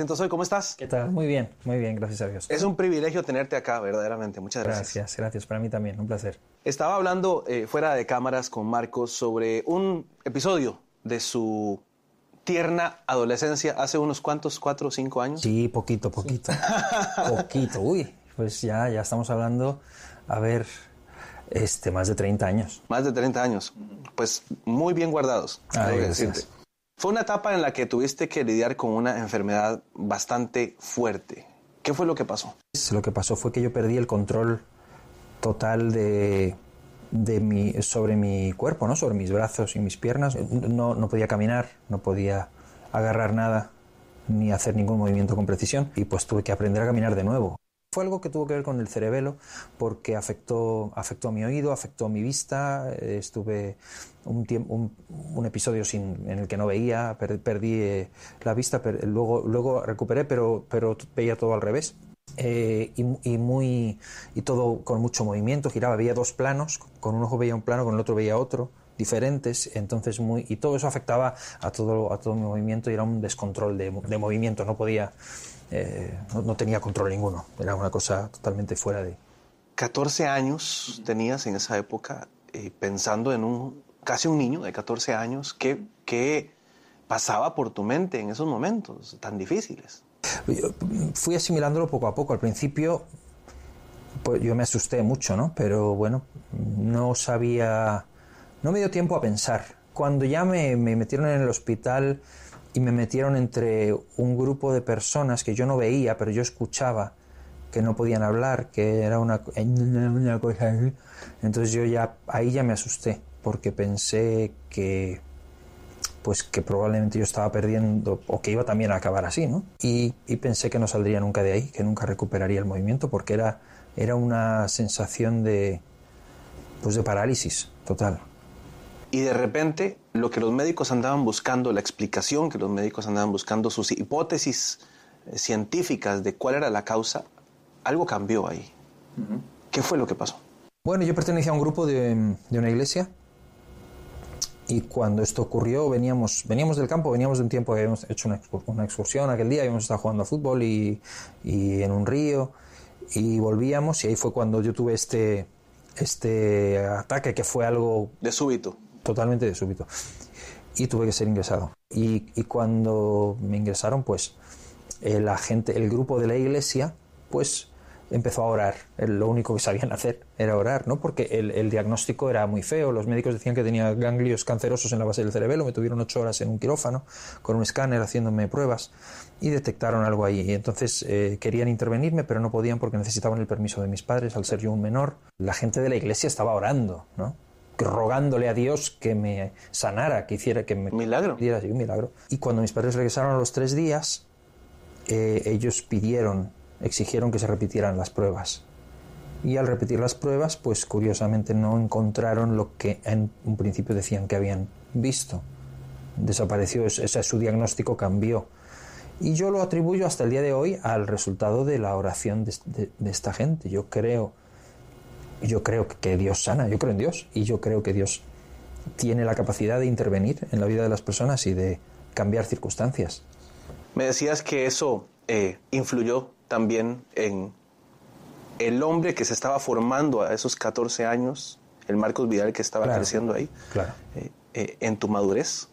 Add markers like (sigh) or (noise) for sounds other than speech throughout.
Entonces, ¿cómo estás? ¿Qué tal? Muy bien, muy bien, gracias a Dios. Es un privilegio tenerte acá, verdaderamente. Muchas gracias. Gracias, gracias. Para mí también, un placer. Estaba hablando eh, fuera de cámaras con Marcos sobre un episodio de su tierna adolescencia hace unos cuantos, cuatro o cinco años. Sí, poquito, poquito. (laughs) poquito. Uy, pues ya, ya estamos hablando, a ver, este, más de 30 años. Más de 30 años. Pues muy bien guardados. Que decirte. Fue una etapa en la que tuviste que lidiar con una enfermedad bastante fuerte. ¿Qué fue lo que pasó? Lo que pasó fue que yo perdí el control total de, de mi, sobre mi cuerpo, ¿no? sobre mis brazos y mis piernas. No, no podía caminar, no podía agarrar nada ni hacer ningún movimiento con precisión y pues tuve que aprender a caminar de nuevo. Fue algo que tuvo que ver con el cerebelo porque afectó, afectó mi oído, afectó mi vista. Estuve un, tiempo, un, episodio sin, en el que no veía, per- perdí eh, la vista, luego, luego recuperé, pero, pero veía todo al revés. Eh, y, y muy y todo con mucho movimiento giraba veía dos planos con un ojo veía un plano con el otro veía otro diferentes entonces muy y todo eso afectaba a todo a todo mi movimiento y era un descontrol de, de movimiento no podía eh, no, no tenía control ninguno era una cosa totalmente fuera de 14 años tenías en esa época eh, pensando en un casi un niño de 14 años. ¿Qué, ¿Qué pasaba por tu mente en esos momentos tan difíciles? Yo fui asimilándolo poco a poco. Al principio, pues yo me asusté mucho, ¿no? Pero bueno, no sabía, no me dio tiempo a pensar. Cuando ya me, me metieron en el hospital y me metieron entre un grupo de personas que yo no veía, pero yo escuchaba que no podían hablar, que era una, una cosa. Entonces yo ya, ahí ya me asusté, porque pensé que pues que probablemente yo estaba perdiendo o que iba también a acabar así, ¿no? Y, y pensé que no saldría nunca de ahí, que nunca recuperaría el movimiento, porque era, era una sensación de, pues de parálisis total. Y de repente, lo que los médicos andaban buscando, la explicación que los médicos andaban buscando, sus hipótesis eh, científicas de cuál era la causa, algo cambió ahí. ¿Qué fue lo que pasó? Bueno, yo pertenecía a un grupo de, de una iglesia y cuando esto ocurrió veníamos, veníamos del campo, veníamos de un tiempo que habíamos hecho una, excur- una excursión aquel día, habíamos estado jugando a fútbol y, y en un río y volvíamos y ahí fue cuando yo tuve este, este ataque que fue algo De súbito. Totalmente de súbito. Y tuve que ser ingresado. Y, cuando me ingresaron, pues la gente, el grupo de la iglesia, pues empezó a orar. Lo único que sabían hacer era orar, ¿no? Porque el, el diagnóstico era muy feo. Los médicos decían que tenía ganglios cancerosos en la base del cerebelo. Me tuvieron ocho horas en un quirófano con un escáner haciéndome pruebas y detectaron algo ahí. Y entonces eh, querían intervenirme, pero no podían porque necesitaban el permiso de mis padres al ser yo un menor. La gente de la iglesia estaba orando, ¿no? Rogándole a Dios que me sanara, que hiciera que me Milagro. diera así un milagro. Y cuando mis padres regresaron a los tres días, eh, ellos pidieron, exigieron que se repitieran las pruebas. Y al repetir las pruebas, pues curiosamente no encontraron lo que en un principio decían que habían visto. Desapareció, ese ese- su diagnóstico cambió. Y yo lo atribuyo hasta el día de hoy al resultado de la oración de, de- de esta gente. Yo creo, yo creo que Dios sana, yo creo en Dios y yo creo que Dios tiene la capacidad de intervenir en la vida de las personas y de cambiar circunstancias. Me decías que eso eh, influyó también en el hombre que se estaba formando a esos 14 años, el Marcos Vidal que estaba Claro. creciendo ahí, Claro. eh, eh, en tu madurez.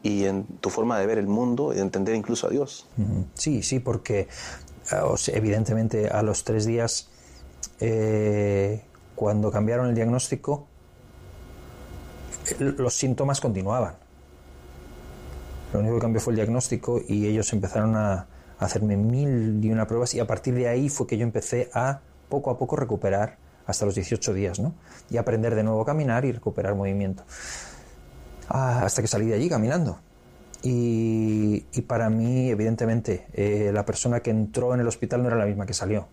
y en tu forma de ver el mundo y de entender incluso a Dios. Sí, sí, porque evidentemente a los tres días, eh, cuando cambiaron el diagnóstico, los síntomas continuaban. Lo único que cambió fue el diagnóstico y ellos empezaron a hacerme mil y una pruebas y a partir de ahí fue que yo empecé a poco a poco recuperar hasta los 18 días, ¿no? Y aprender de nuevo a caminar y recuperar movimiento. Ah, hasta que salí de allí caminando. Y, para mí, evidentemente, eh, la persona que entró en el hospital no era la misma que salió.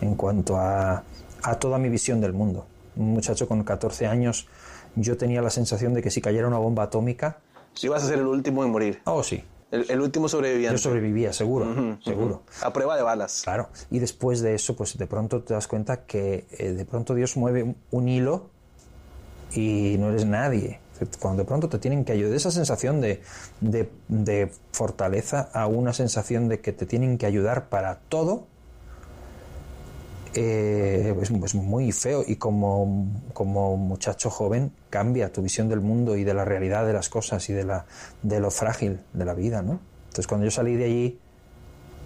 En cuanto a, a toda mi visión del mundo. Un muchacho con 14 años, yo tenía la sensación de que si cayera una bomba atómica... Si ibas a ser el último en morir. Oh, sí. El, último sobreviviente. Yo sobrevivía, seguro, seguro. A prueba de balas. Claro. Y después de eso, pues de pronto te das cuenta que eh, de pronto Dios mueve un hilo y no eres nadie. Cuando de pronto te tienen que ayudar, esa sensación de, de, fortaleza a una sensación de que te tienen que ayudar para todo, eh, es, muy feo y como, como, muchacho joven cambia tu visión del mundo y de la realidad de las cosas y de, la, de lo frágil de la vida, ¿no? Entonces cuando yo salí de allí,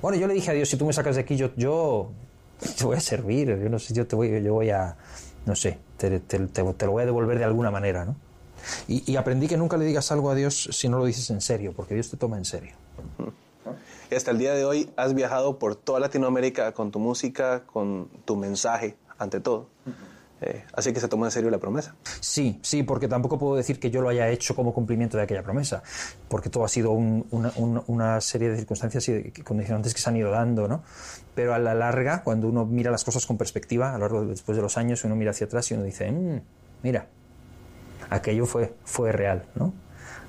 bueno, yo le dije a Dios, si tú me sacas de aquí, yo, yo te voy a servir, yo no sé, yo te voy, yo voy a, no sé, te, te, te, te lo voy a devolver de alguna manera, ¿no? Y, aprendí que nunca le digas algo a Dios si no lo dices en serio, porque Dios te toma en serio. Hasta el día de hoy has viajado por toda Latinoamérica con tu música, con tu mensaje, ante todo. Eh, así que se tomó en serio la promesa. Sí, sí, porque tampoco puedo decir que yo lo haya hecho como cumplimiento de aquella promesa, porque todo ha sido una, serie de circunstancias y condicionantes que se han ido dando, ¿no? Pero a la larga, cuando uno mira las cosas con perspectiva, a lo largo después de los años, uno mira hacia atrás y uno dice, mm, mira, aquello fue, fue real, ¿no?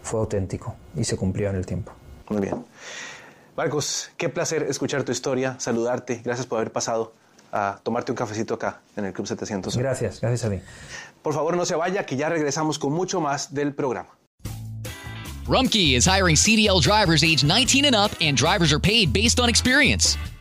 Fue auténtico y se cumplió en el tiempo. Muy bien. Marcos, qué placer escuchar tu historia, saludarte. Gracias por haber pasado a tomarte un cafecito acá en el Club 700. Gracias, gracias a ti. Por favor, no se vaya, que ya regresamos con mucho más del programa. Rumkey is hiring CDL drivers age 19 and up, and drivers are paid based on experience.